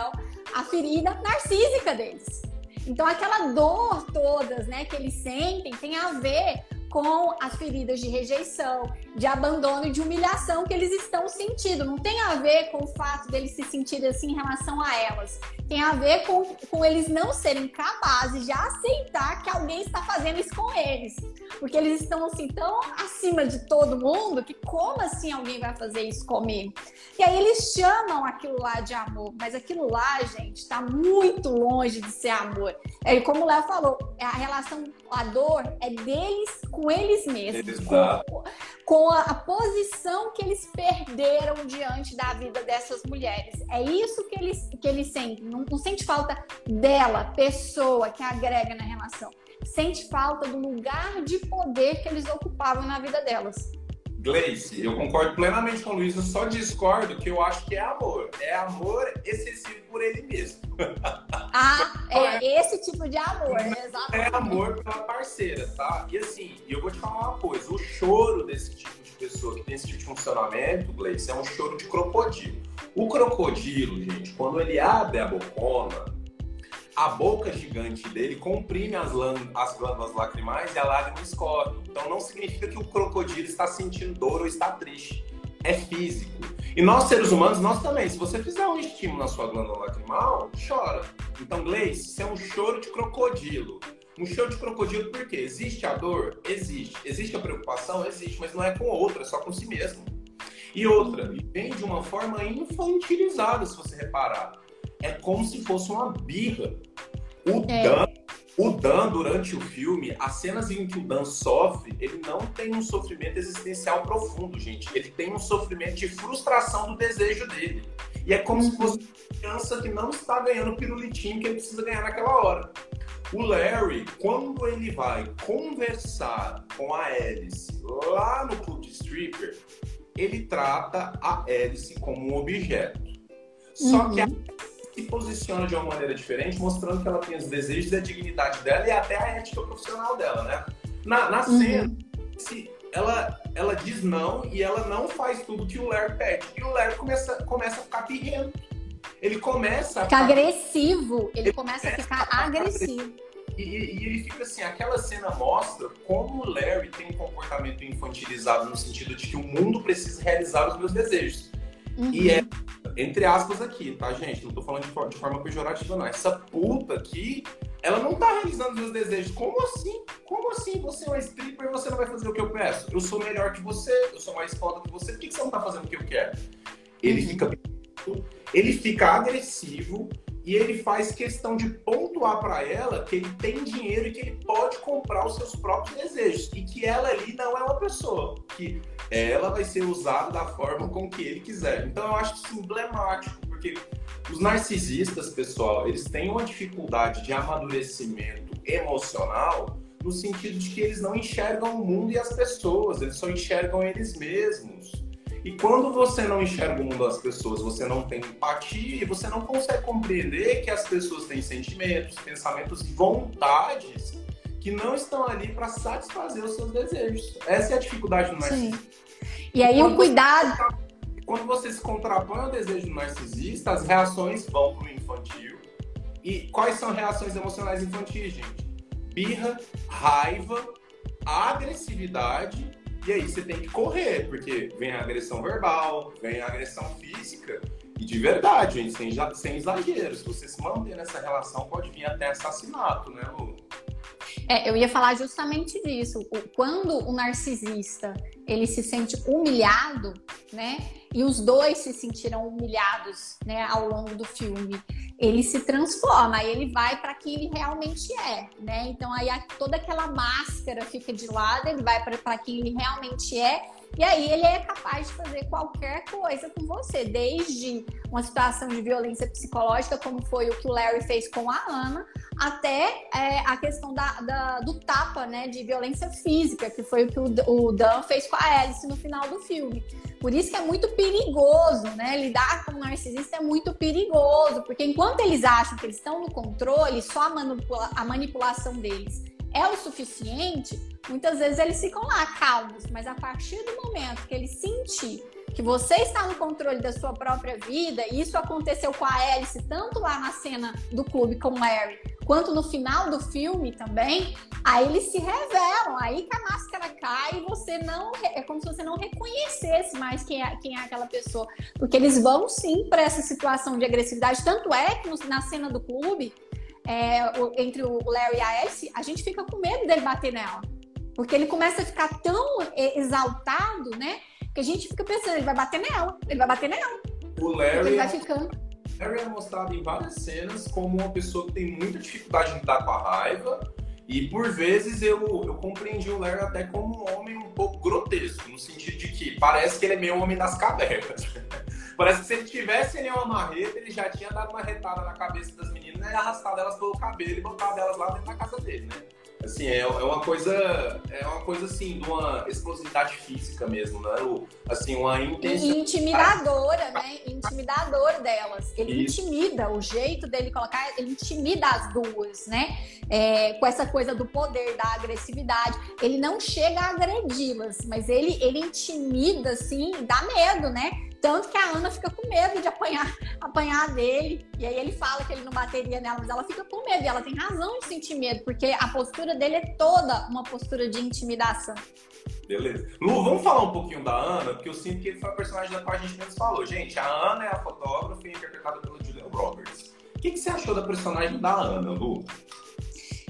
a ferida narcísica deles. Então, aquela dor todas né, que eles sentem tem a ver com as feridas de rejeição, de abandono e de humilhação que eles estão sentindo. Não tem a ver com o fato deles se sentirem assim em relação a elas. Tem a ver com, com eles não serem capazes de aceitar que alguém está fazendo isso com eles. Porque eles estão assim tão acima de todo mundo que como assim alguém vai fazer isso comigo? E aí eles chamam aquilo lá de amor, mas aquilo lá, gente, está muito longe de ser amor. É como o Léo falou, é a relação, a dor é deles com eles mesmos, com, com a, a, posição que eles perderam diante da vida dessas mulheres. É isso que eles, que eles sentem. Não, não sente falta dela, pessoa que agrega na relação. Sente falta do lugar de poder que eles ocupavam na vida delas. Gleice, eu concordo plenamente com o Luiz, eu só discordo que eu acho que é amor. É amor excessivo por ele mesmo. [laughs] Ah, [laughs] é, é esse tipo de amor, é exatamente. É amor pela parceira, tá? E assim, eu vou te falar uma coisa: o choro desse tipo de pessoa que tem esse tipo de funcionamento, Gleice, é um choro de crocodilo. O crocodilo, gente, quando ele abre a bocona, a boca gigante dele comprime as, as glândulas lacrimais e a lágrima escorre. Então não significa que o crocodilo está sentindo dor ou está triste. É físico. E nós, seres humanos, nós também. Se você fizer um estímulo na sua glândula lacrimal, chora. Então, Gleice, isso é um choro de crocodilo. Um choro de crocodilo por quê? Existe a dor? Existe. Existe a preocupação? Existe. Mas não é com outra, é só com si mesmo. E outra, vem de uma forma infantilizada, se você reparar é como se fosse uma birra. O é. Dan, o Dan, durante o filme, as cenas em que o Dan sofre, ele não tem um sofrimento existencial profundo, gente. Ele tem um sofrimento de frustração do desejo dele. E é como uhum. se fosse uma criança que não está ganhando o pirulitinho que ele precisa ganhar naquela hora. O Larry, quando ele vai conversar com a Alice lá no clube de stripper, ele trata a Alice como um objeto. Só uhum. que a se posiciona de uma maneira diferente, mostrando que ela tem os desejos e a dignidade dela e até a ética profissional dela, né? Na, na uhum. cena, se ela, ela diz não e ela não faz tudo que o Larry pede. E o Larry começa, começa a ficar pirrento. Ele começa a ficar agressivo. Ele, ele começa a ficar a agressivo. E, e, ele fica assim, aquela cena mostra como o Larry tem um comportamento infantilizado no sentido de que o mundo precisa realizar os meus desejos. Uhum. E é entre aspas aqui, tá, gente? Não tô falando de, de forma pejorativa, não. Essa puta aqui, ela não tá realizando meus desejos. Como assim? Como assim? Você é uma stripper e você não vai fazer o que eu peço? Eu sou melhor que você, eu sou mais foda que você, por que, que você não tá fazendo o que eu quero? Ele uhum. fica ele fica agressivo e ele faz questão de pontuar para ela que ele tem dinheiro e que ele pode comprar os seus próprios desejos e que ela ali não é uma pessoa que ela vai ser usada da forma com que ele quiser. Então eu acho isso emblemático, porque os narcisistas, pessoal, eles têm uma dificuldade de amadurecimento emocional no sentido de que eles não enxergam o mundo e as pessoas, eles só enxergam eles mesmos. E quando você não enxerga o mundo das pessoas, você não tem empatia e você não consegue compreender que as pessoas têm sentimentos, pensamentos e vontades que não estão ali para satisfazer os seus desejos. Essa é a dificuldade do narcisismo. Sim. E aí o cuidado. Você, quando você se contrapõe ao desejo do narcisista, as reações vão para o infantil. E quais são reações emocionais infantis, gente? Birra, raiva, agressividade. E aí você tem que correr, porque vem a agressão verbal, vem a agressão física. E de verdade, gente, sem, sem exagero. Se você se manter nessa relação, pode vir até assassinato, né, Lu? É, eu ia falar justamente disso. Quando o narcisista ele se sente humilhado, né? E os dois se sentiram humilhados, né? Ao longo do filme, ele se transforma, aí ele vai para quem ele realmente é, né? Então aí toda aquela máscara fica de lado, ele vai para quem ele realmente é e aí ele é capaz de fazer qualquer coisa com você, desde uma situação de violência psicológica, como foi o que o Larry fez com a Ana, até é, a questão da, da, do tapa, né, de violência física, que foi o que o, Dan fez com a Alice no final do filme. Por isso que é muito perigoso, né? Lidar com um narcisista é muito perigoso, porque enquanto eles acham que eles estão no controle, só a, manipula a manipulação deles é o suficiente, muitas vezes eles ficam lá calmos, mas a partir do momento que ele sentir que você está no controle da sua própria vida, e isso aconteceu com a Alice, tanto lá na cena do clube com Larry, quanto no final do filme também, aí eles se revelam, aí que a máscara cai e você não. É como se você não reconhecesse mais quem é, quem é aquela pessoa. Porque eles vão sim para essa situação de agressividade. Tanto é que na cena do clube, é, entre o Larry e a Alice, a gente fica com medo dele bater nela. Porque ele começa a ficar tão é, exaltado, né? Que a gente fica pensando, ele vai bater nela, ele vai bater nela. O Larry. Ele vai ficando. Harry é mostrado em várias cenas como uma pessoa que tem muita dificuldade de lidar com a raiva. E por vezes eu, eu compreendi o Larry até como um homem um pouco grotesco, no sentido de que parece que ele é meio homem das cavernas. [laughs] parece que se ele tivesse ele uma marreta, ele já tinha dado uma retada na cabeça das meninas e arrastado elas pelo cabelo e botado elas lá dentro da casa dele, né? Assim, é, é uma coisa, é uma coisa assim, de uma explosividade física mesmo, né? Assim, uma intenção. Intimidadora, né? Intimidador delas. Ele Isso. intimida, o jeito dele colocar, ele intimida as duas, né? É, com essa coisa do poder, da agressividade. Ele não chega a agredi-las, mas ele, ele intimida, assim, dá medo, né? Tanto que a Ana fica com medo de apanhar, [laughs] apanhar dele. E aí ele fala que ele não bateria nela, mas ela fica com medo. E ela tem razão de sentir medo, porque a postura dele é toda uma postura de intimidação. Beleza. Lu, vamos falar um pouquinho da Ana, porque eu sinto que ele foi a personagem da qual a gente menos falou. Gente, a Ana é a fotógrafa interpretada pela Julia Roberts. O que, que você achou da personagem da Ana, Lu?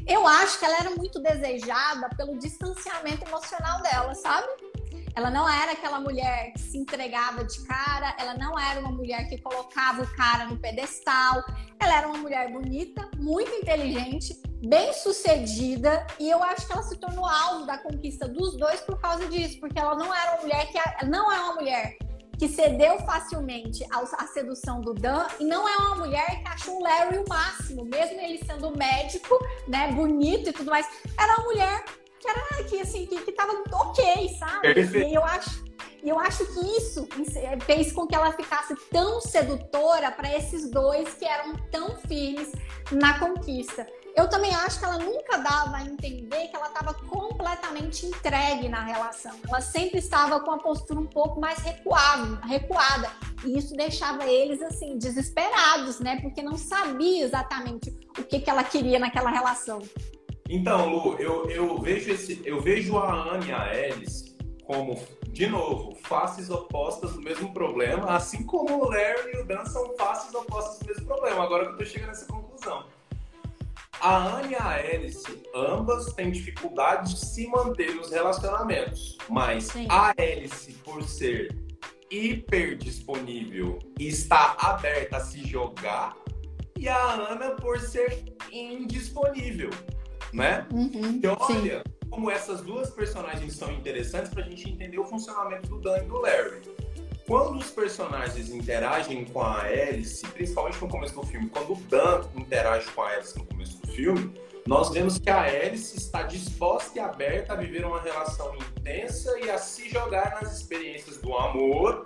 Eu acho que ela era muito desejada pelo distanciamento emocional dela, sabe? Ela não era aquela mulher que se entregava de cara, ela não era uma mulher que colocava o cara no pedestal. Ela era uma mulher bonita, muito inteligente, bem sucedida, e eu acho que ela se tornou alvo da conquista dos dois por causa disso, porque ela não era uma mulher que não é uma mulher que cedeu facilmente à sedução do Dan e não é uma mulher que achou o Larry o máximo, mesmo ele sendo médico, né, bonito e tudo mais. Era uma mulher que era que assim, que, que tava ok, sabe? E eu acho, eu acho que isso fez com que ela ficasse tão sedutora para esses dois que eram tão firmes na conquista. Eu também acho que ela nunca dava a entender que ela estava completamente entregue na relação. Ela sempre estava com a postura um pouco mais recuada, recuada. E isso deixava eles assim desesperados, né? Porque não sabia exatamente o que, que ela queria naquela relação. Então, Lu, eu, eu, vejo, esse, eu vejo a Anne e a Alice como, de novo, faces opostas do mesmo problema, assim como o Larry e o Dan são faces opostas do mesmo problema. Agora que eu tô chegando nessa conclusão. A Anne e a Alice, ambas têm dificuldade de se manter nos relacionamentos, mas Sim. a Alice, por ser hiper disponível e estar aberta a se jogar, e a Ana por ser indisponível né? Uhum, então, olha sim. como essas duas personagens são interessantes para a gente entender o funcionamento do Dan e do Larry. Quando os personagens interagem com a Alice, principalmente no começo do filme, quando o Dan interage com a Alice no começo do filme, nós vemos que a Alice está disposta e aberta a viver uma relação intensa e a se jogar nas experiências do amor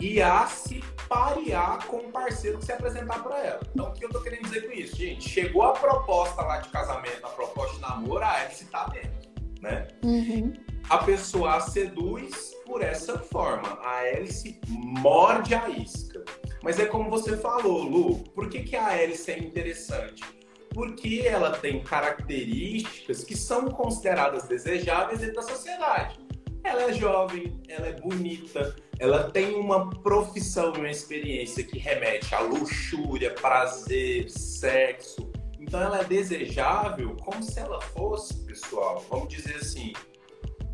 e a se parear com o parceiro que se apresentar para ela. Então, o que eu tô querendo dizer com isso? Gente, chegou a proposta lá de casamento, a proposta de namoro, a Alice tá dentro, né? Uhum. A pessoa a seduz por essa forma. A Alice morde a isca. Mas é como você falou, Lu, por que, que a Alice é interessante? Porque ela tem características que são consideradas desejáveis dentro da sociedade. Ela é jovem, ela é bonita, ela tem uma profissão e uma experiência que remete à luxúria, prazer, sexo. Então ela é desejável como se ela fosse, pessoal, vamos dizer assim,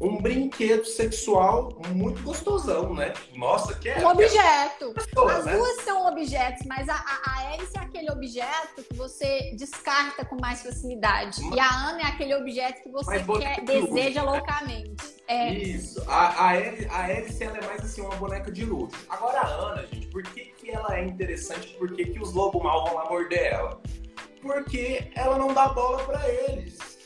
um brinquedo sexual muito gostosão, né? Nossa, que é. Um objeto. Pessoa, As né? duas são objetos, mas a, a, a Alice é aquele objeto que você descarta com mais facilidade. Mas... E a Ana é aquele objeto que você quer, deseja luxo, loucamente. É. Isso. A, a, a Alice ela é mais assim, uma boneca de luxo. Agora a Ana, gente, por que, que ela é interessante? Por que, que os lobos mal vão lá morder ela? Porque ela não dá bola para eles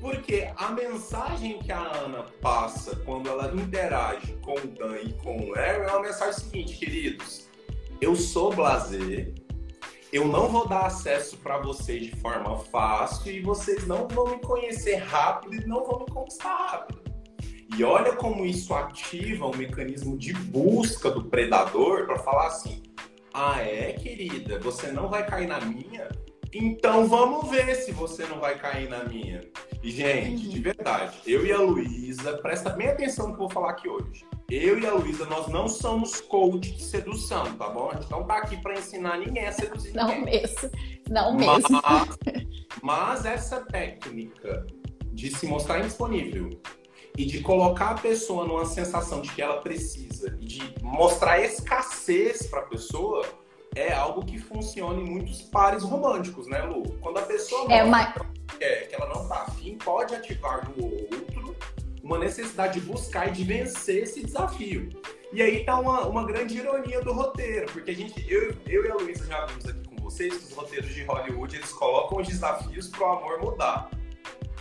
porque a mensagem que a Ana passa quando ela interage com o Dan e com o Larry é uma mensagem seguinte, queridos. Eu sou blazer, eu não vou dar acesso para vocês de forma fácil e vocês não vão me conhecer rápido e não vão me conquistar rápido. E olha como isso ativa um mecanismo de busca do predador para falar assim: ah, é, querida, você não vai cair na minha? Então vamos ver se você não vai cair na minha. E, gente, uhum. de verdade, eu e a Luísa, presta bem atenção no que eu vou falar aqui hoje. Eu e a Luísa, nós não somos coach de sedução, tá bom? A gente não tá aqui para ensinar ninguém a seduzir não ninguém. Mesmo. Não mesmo. Mas, mas essa técnica de se mostrar indisponível e de colocar a pessoa numa sensação de que ela precisa e de mostrar escassez para a pessoa é algo que funciona em muitos pares românticos, né, Lu? Quando a pessoa é, mas... quer, que ela não tá afim, pode ativar no outro uma necessidade de buscar e de vencer esse desafio. E aí tá uma, uma grande ironia do roteiro, porque a gente, eu, eu e a Luísa já vimos aqui com vocês que os roteiros de Hollywood eles colocam os desafios para o amor mudar.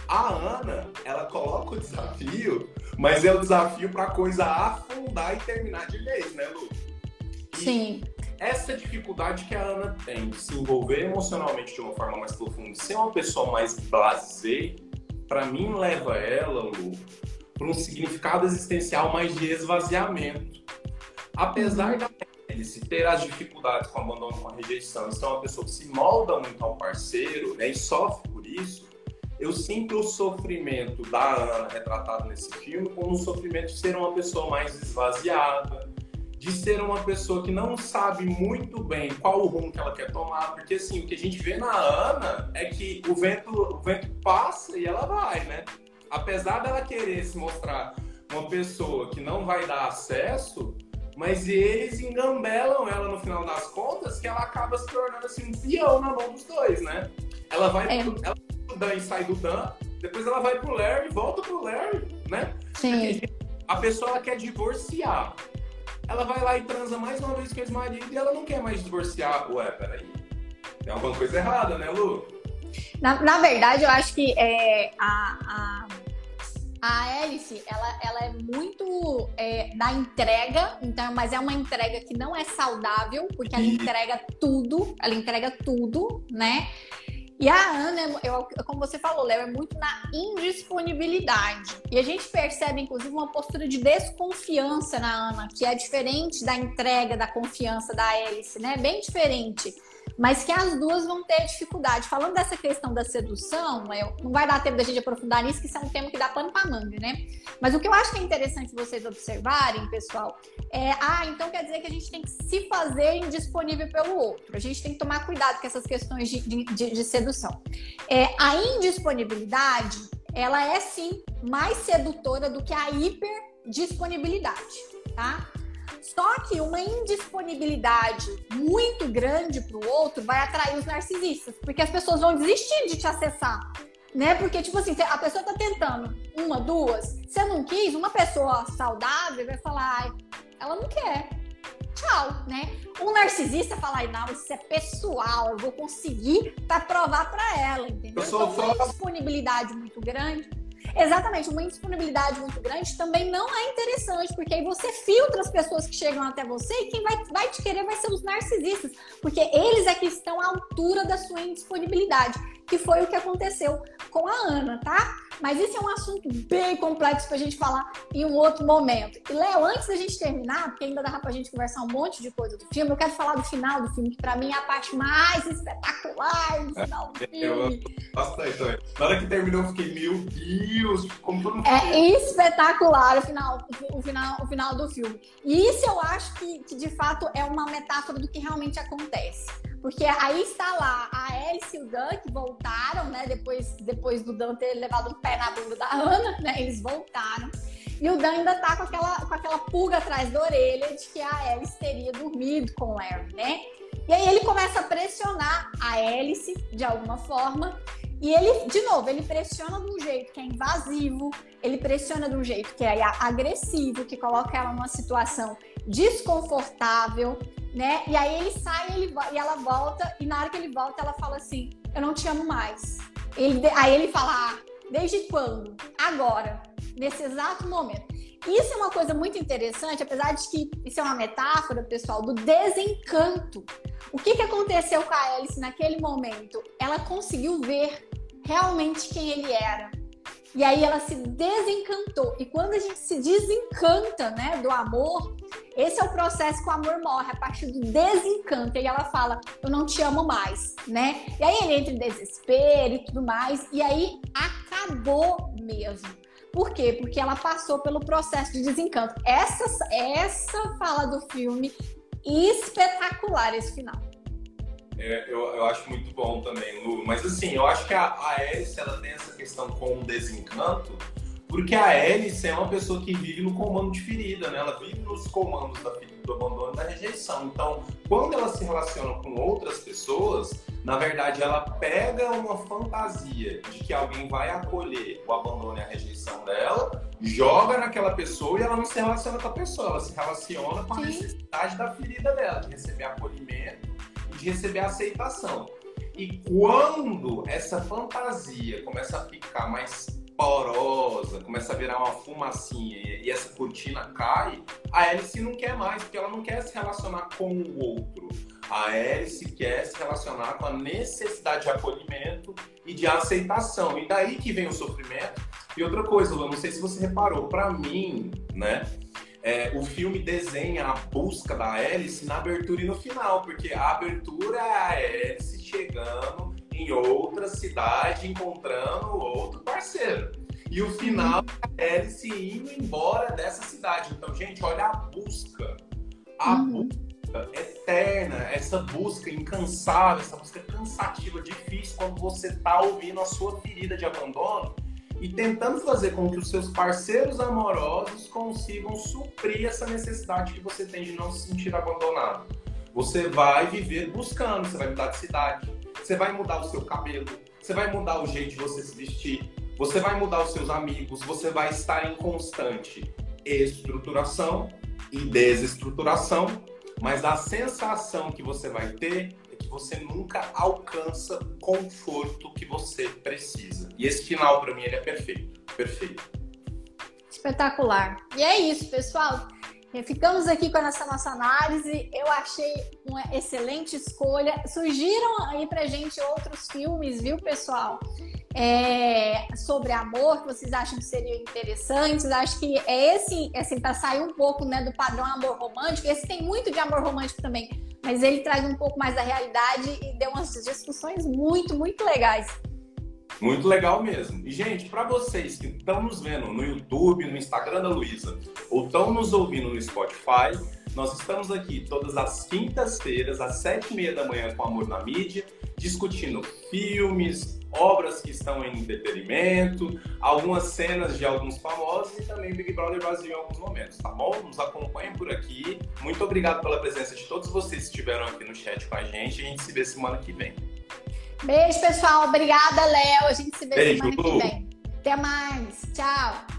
A Ana, ela coloca o desafio, mas é o desafio para a coisa afundar e terminar de vez, né, Lu? E Sim. Essa dificuldade que a Ana tem de se envolver emocionalmente de uma forma mais profunda, ser uma pessoa mais blasé, para mim leva ela, Lu, para um significado existencial mais de esvaziamento. Apesar uhum. da Alice ter as dificuldades com o abandono, com a rejeição, ser uma pessoa que se molda muito ao parceiro né, e sofre por isso, eu sinto o sofrimento da Ana retratado nesse filme como um sofrimento de ser uma pessoa mais esvaziada, de ser uma pessoa que não sabe muito bem qual o rumo que ela quer tomar, porque assim, o que a gente vê na Ana é que o vento, o vento passa e ela vai, né? Apesar dela querer se mostrar uma pessoa que não vai dar acesso, mas eles engambelam ela no final das contas, que ela acaba se tornando assim um peão na mão dos dois, né? Ela vai é. pro, ela Dan e sai do Dan, depois ela vai pro Larry, volta pro Larry, né? Sim. Porque a pessoa ela quer divorciar. Ela vai lá e transa mais uma vez com o marido e ela não quer mais divorciar. Ué, peraí. Tem alguma coisa errada, né, Lu? Na, na verdade, eu acho que é, a, a, a Alice, ela, ela é muito é, da entrega, então, mas é uma entrega que não é saudável, porque ela entrega tudo, ela entrega tudo, né? E a Ana, eu, como você falou, Léo, é muito na indisponibilidade. E a gente percebe, inclusive, uma postura de desconfiança na Ana, que é diferente da entrega, da confiança da Alice, né? Bem diferente mas que as duas vão ter dificuldade. Falando dessa questão da sedução, não vai dar tempo da gente aprofundar nisso, que isso é um tema que dá pano para manga, né? Mas o que eu acho que é interessante vocês observarem, pessoal, é, ah, então quer dizer que a gente tem que se fazer indisponível pelo outro. A gente tem que tomar cuidado com essas questões de, de, de sedução. É, a indisponibilidade, ela é sim mais sedutora do que a hiperdisponibilidade, tá? Só que uma indisponibilidade muito grande para o outro vai atrair os narcisistas, porque as pessoas vão desistir de te acessar. Né? Porque, tipo assim, a pessoa tá tentando uma, duas, você não quis, uma pessoa saudável vai falar, ela não quer. Tchau, né? Um narcisista fala, ai, não, isso é pessoal, eu vou conseguir para provar para ela, entendeu? Eu sou então, uma disponibilidade muito grande Exatamente, uma indisponibilidade muito grande também não é interessante, porque aí você filtra as pessoas que chegam até você e quem vai, vai te querer vai ser os narcisistas, porque eles é que estão à altura da sua indisponibilidade, que foi o que aconteceu com a Ana, tá? Mas isso é um assunto bem complexo pra gente falar em um outro momento. E, Léo, antes da gente terminar, porque ainda dá pra gente conversar um monte de coisa do filme, eu quero falar do final do filme, que pra mim é a parte mais espetacular do final do [laughs] filme. Bastante também. Na hora que terminou, eu fiquei, meu Deus, como todo mundo. É espetacular o final, o final, o final do filme. E isso eu acho que, que de fato é uma metáfora do que realmente acontece. Porque aí está lá a Alice e o Dan que voltaram, né? Depois, depois do Dan ter levado um pé na bunda da Ana, né? Eles voltaram. E o Dan ainda tá com aquela, com aquela pulga atrás da orelha de que a Alice teria dormido com o Larry, né? E aí ele começa a pressionar a Alice de alguma forma. E ele, de novo, ele pressiona de um jeito que é invasivo, ele pressiona de um jeito que é agressivo, que coloca ela numa situação desconfortável, né? E aí ele sai ele, e ela volta, e na hora que ele volta, ela fala assim: Eu não te amo mais. Ele, aí ele fala: ah, Desde quando? Agora, nesse exato momento. Isso é uma coisa muito interessante, apesar de que isso é uma metáfora, pessoal, do desencanto. O que, que aconteceu com a Alice naquele momento? Ela conseguiu ver realmente quem ele era. E aí ela se desencantou. E quando a gente se desencanta, né, do amor, esse é o processo que o amor morre, a partir do desencanto. E ela fala, eu não te amo mais, né? E aí ele entra em desespero e tudo mais. E aí acabou mesmo. Por quê? Porque ela passou pelo processo de desencanto. Essa, essa fala do filme, espetacular esse final. É, eu, eu acho muito bom também, Lu. Mas assim, eu acho que a, a Alice ela tem essa questão com o desencanto, porque a Alice é uma pessoa que vive no comando de ferida, né? Ela vive nos comandos da ferida, do abandono e da rejeição. Então, quando ela se relaciona com outras pessoas, na verdade, ela pega uma fantasia de que alguém vai acolher o abandono e a rejeição dela, joga naquela pessoa e ela não se relaciona com a pessoa, ela se relaciona com a necessidade da ferida dela, de receber acolhimento de receber aceitação. E quando essa fantasia começa a ficar mais porosa, começa a virar uma fumacinha e essa cortina cai, a Alice não quer mais, porque ela não quer se relacionar com o outro. A Alice quer se relacionar com a necessidade de acolhimento e de aceitação. E daí que vem o sofrimento. E outra coisa, Lu, não sei se você reparou, para mim, né? É, o filme desenha a busca da Alice na abertura e no final, porque a abertura é a Alice chegando em outra cidade, encontrando outro parceiro. E o final é a Alice indo embora dessa cidade. Então, gente, olha a busca. A uhum. busca eterna, essa busca incansável, essa busca cansativa, difícil, quando você tá ouvindo a sua ferida de abandono e tentando fazer com que os seus parceiros amorosos consigam suprir essa necessidade que você tem de não se sentir abandonado. Você vai viver buscando, você vai mudar de cidade, você vai mudar o seu cabelo, você vai mudar o jeito de você se vestir, você vai mudar os seus amigos, você vai estar em constante estruturação e desestruturação, mas a sensação que você vai ter você nunca alcança o conforto que você precisa. E esse final, para mim, ele é perfeito. Perfeito. Espetacular. E é isso, pessoal. Ficamos aqui com essa nossa análise. Eu achei uma excelente escolha. Surgiram aí pra gente outros filmes, viu, pessoal? É, sobre amor que vocês acham que seriam interessantes. Acho que é esse, assim, para sair um pouco né, do padrão amor romântico. Esse tem muito de amor romântico também mas ele traz um pouco mais da realidade e deu umas discussões muito, muito legais. Muito legal mesmo. E, gente, para vocês que estão nos vendo no YouTube, no Instagram da Luísa, ou estão nos ouvindo no Spotify, nós estamos aqui todas as quintas-feiras, às sete e meia da manhã, com Amor na Mídia, discutindo filmes, obras que estão em entretenimento, algumas cenas de alguns famosos e também Big Brother Brasil em alguns momentos, tá bom? Nos acompanhem por aqui. Muito obrigado pela presença de todos vocês que estiveram aqui no chat com a gente. A gente se vê semana que vem. Beijo, pessoal. Obrigada, Léo. A gente se vê Beijo. semana que vem. Até mais. Tchau.